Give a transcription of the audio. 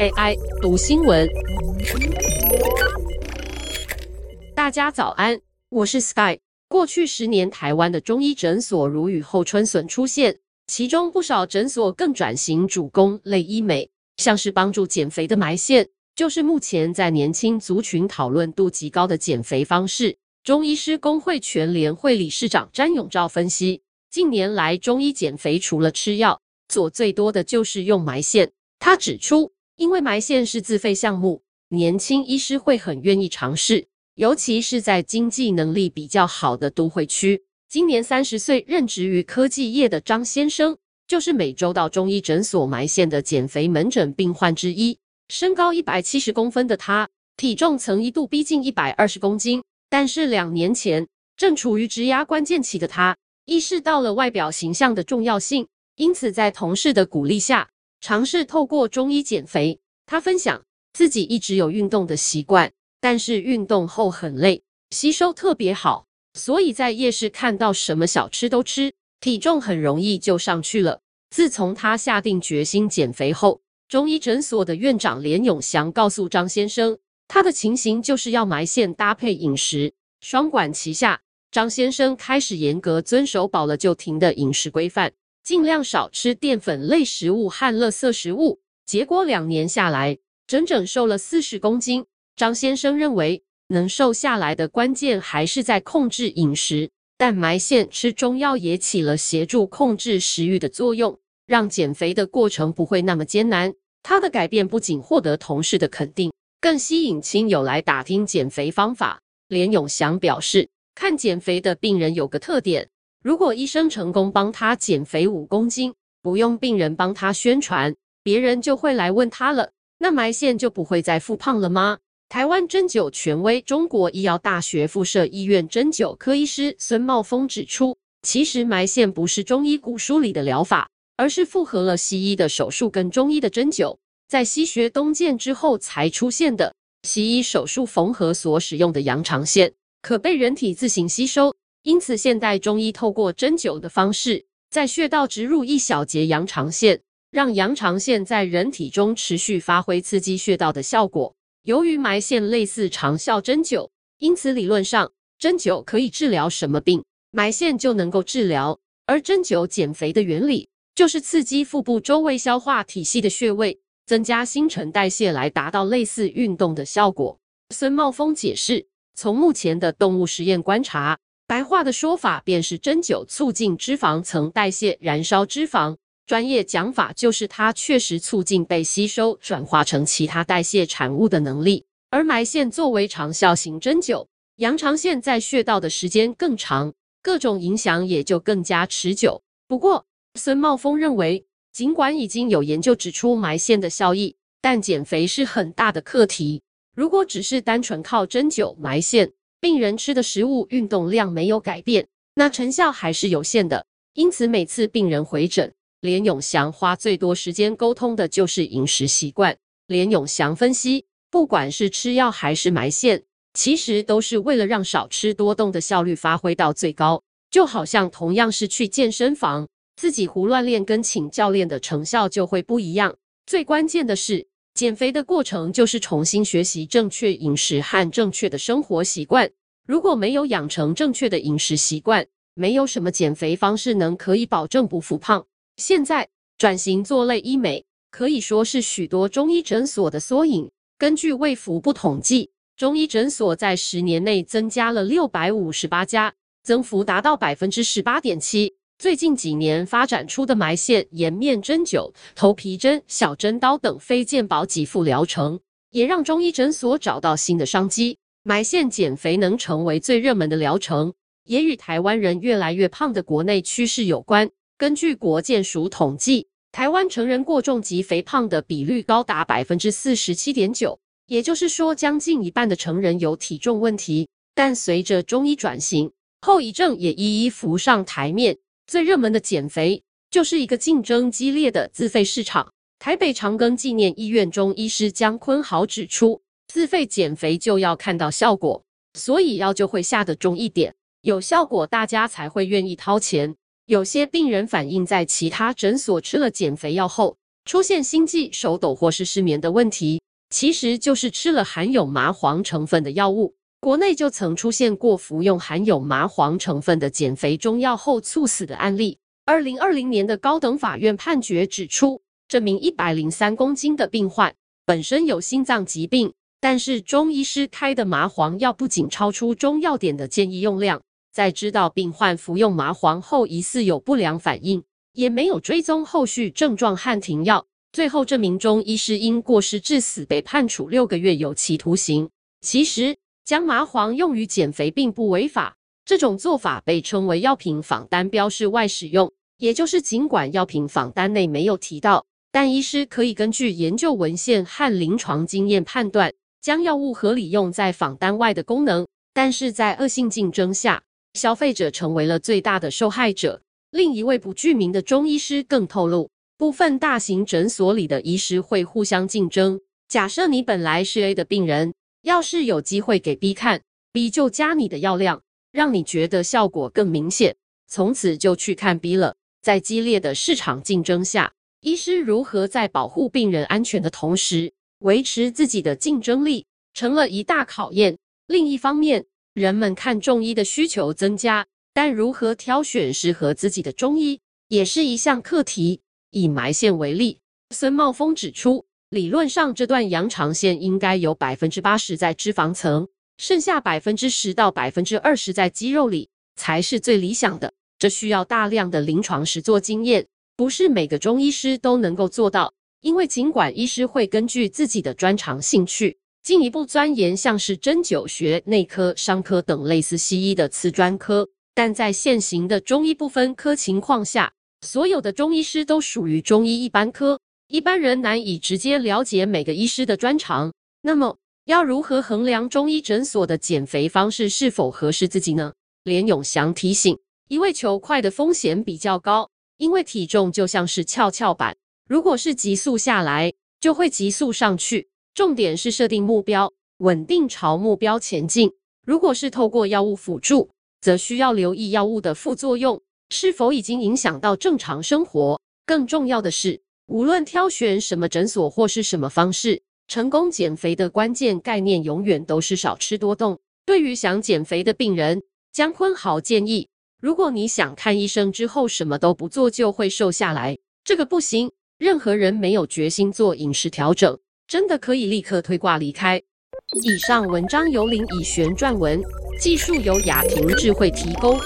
AI 读新闻，大家早安，我是 Sky。过去十年，台湾的中医诊所如雨后春笋出现，其中不少诊所更转型主攻类医美，像是帮助减肥的埋线，就是目前在年轻族群讨论度极高的减肥方式。中医师工会全联会理事长詹永照分析，近年来中医减肥除了吃药，做最多的就是用埋线。他指出，因为埋线是自费项目，年轻医师会很愿意尝试，尤其是在经济能力比较好的都会区。今年三十岁，任职于科技业的张先生，就是每周到中医诊所埋线的减肥门诊病患之一。身高一百七十公分的他，体重曾一度逼近一百二十公斤，但是两年前，正处于职涯关键期的他，意识到了外表形象的重要性，因此在同事的鼓励下，尝试透过中医减肥，他分享自己一直有运动的习惯，但是运动后很累，吸收特别好，所以在夜市看到什么小吃都吃，体重很容易就上去了。自从他下定决心减肥后，中医诊所的院长连永祥告诉张先生，他的情形就是要埋线搭配饮食，双管齐下。张先生开始严格遵守饱了就停的饮食规范。尽量少吃淀粉类食物和垃圾食物，结果两年下来，整整瘦了四十公斤。张先生认为，能瘦下来的关键还是在控制饮食，但埋线吃中药也起了协助控制食欲的作用，让减肥的过程不会那么艰难。他的改变不仅获得同事的肯定，更吸引亲友来打听减肥方法。连永祥表示，看减肥的病人有个特点。如果医生成功帮他减肥五公斤，不用病人帮他宣传，别人就会来问他了。那埋线就不会再复胖了吗？台湾针灸权威中国医药大学附设医院针灸科医师孙茂峰指出，其实埋线不是中医古书里的疗法，而是复合了西医的手术跟中医的针灸，在西学东渐之后才出现的。西医手术缝合所使用的羊肠线，可被人体自行吸收。因此，现代中医透过针灸的方式，在穴道植入一小节羊肠线，让羊肠线在人体中持续发挥刺激穴道的效果。由于埋线类似长效针灸，因此理论上针灸可以治疗什么病，埋线就能够治疗。而针灸减肥的原理，就是刺激腹部周围消化体系的穴位，增加新陈代谢，来达到类似运动的效果。孙茂峰解释，从目前的动物实验观察。白话的说法便是针灸促进脂肪层代谢，燃烧脂肪。专业讲法就是它确实促进被吸收，转化成其他代谢产物的能力。而埋线作为长效型针灸，羊肠线在穴道的时间更长，各种影响也就更加持久。不过，孙茂峰认为，尽管已经有研究指出埋线的效益，但减肥是很大的课题。如果只是单纯靠针灸埋线，病人吃的食物、运动量没有改变，那成效还是有限的。因此，每次病人回诊，连永祥花最多时间沟通的就是饮食习惯。连永祥分析，不管是吃药还是埋线，其实都是为了让少吃多动的效率发挥到最高。就好像同样是去健身房，自己胡乱练跟请教练的成效就会不一样。最关键的是，减肥的过程就是重新学习正确饮食和正确的生活习惯。如果没有养成正确的饮食习惯，没有什么减肥方式能可以保证不复胖。现在转型做类医美，可以说是许多中医诊所的缩影。根据卫福部统计，中医诊所在十年内增加了六百五十八家，增幅达到百分之十八点七。最近几年发展出的埋线、颜面针灸、头皮针、小针刀等非健保给付疗程，也让中医诊所找到新的商机。埋线减肥能成为最热门的疗程，也与台湾人越来越胖的国内趋势有关。根据国健署统计，台湾成人过重及肥胖的比率高达百分之四十七点九，也就是说，将近一半的成人有体重问题。但随着中医转型，后遗症也一一浮上台面。最热门的减肥，就是一个竞争激烈的自费市场。台北长庚纪念医院中医师江坤豪指出，自费减肥就要看到效果，所以药就会下得重一点，有效果大家才会愿意掏钱。有些病人反映，在其他诊所吃了减肥药后，出现心悸、手抖或是失眠的问题，其实就是吃了含有麻黄成分的药物。国内就曾出现过服用含有麻黄成分的减肥中药后猝死的案例。二零二零年的高等法院判决指出，这名一百零三公斤的病患本身有心脏疾病，但是中医师开的麻黄药不仅超出中药典的建议用量，在知道病患服用麻黄后疑似有不良反应，也没有追踪后续症状和停药，最后这名中医师因过失致死被判处六个月有期徒刑。其实。将麻黄用于减肥并不违法，这种做法被称为药品仿单标示外使用，也就是尽管药品仿单内没有提到，但医师可以根据研究文献和临床经验判断，将药物合理用在仿单外的功能。但是在恶性竞争下，消费者成为了最大的受害者。另一位不具名的中医师更透露，部分大型诊所里的医师会互相竞争。假设你本来是 A 的病人。要是有机会给 B 看，B 就加你的药量，让你觉得效果更明显，从此就去看 B 了。在激烈的市场竞争下，医师如何在保护病人安全的同时，维持自己的竞争力，成了一大考验。另一方面，人们看中医的需求增加，但如何挑选适合自己的中医，也是一项课题。以埋线为例，孙茂峰指出。理论上，这段羊肠线应该有百分之八十在脂肪层，剩下百分之十到百分之二十在肌肉里，才是最理想的。这需要大量的临床实作经验，不是每个中医师都能够做到。因为尽管医师会根据自己的专长兴趣，进一步钻研像是针灸学、内科、伤科等类似西医的次专科，但在现行的中医不分科情况下，所有的中医师都属于中医一般科。一般人难以直接了解每个医师的专长，那么要如何衡量中医诊所的减肥方式是否合适自己呢？连永祥提醒，一味求快的风险比较高，因为体重就像是跷跷板，如果是急速下来，就会急速上去。重点是设定目标，稳定朝目标前进。如果是透过药物辅助，则需要留意药物的副作用是否已经影响到正常生活。更重要的是，无论挑选什么诊所或是什么方式，成功减肥的关键概念永远都是少吃多动。对于想减肥的病人，姜坤豪建议：如果你想看医生之后什么都不做就会瘦下来，这个不行。任何人没有决心做饮食调整，真的可以立刻推挂离开。以上文章由林以璇撰文，技术由雅婷智慧提供。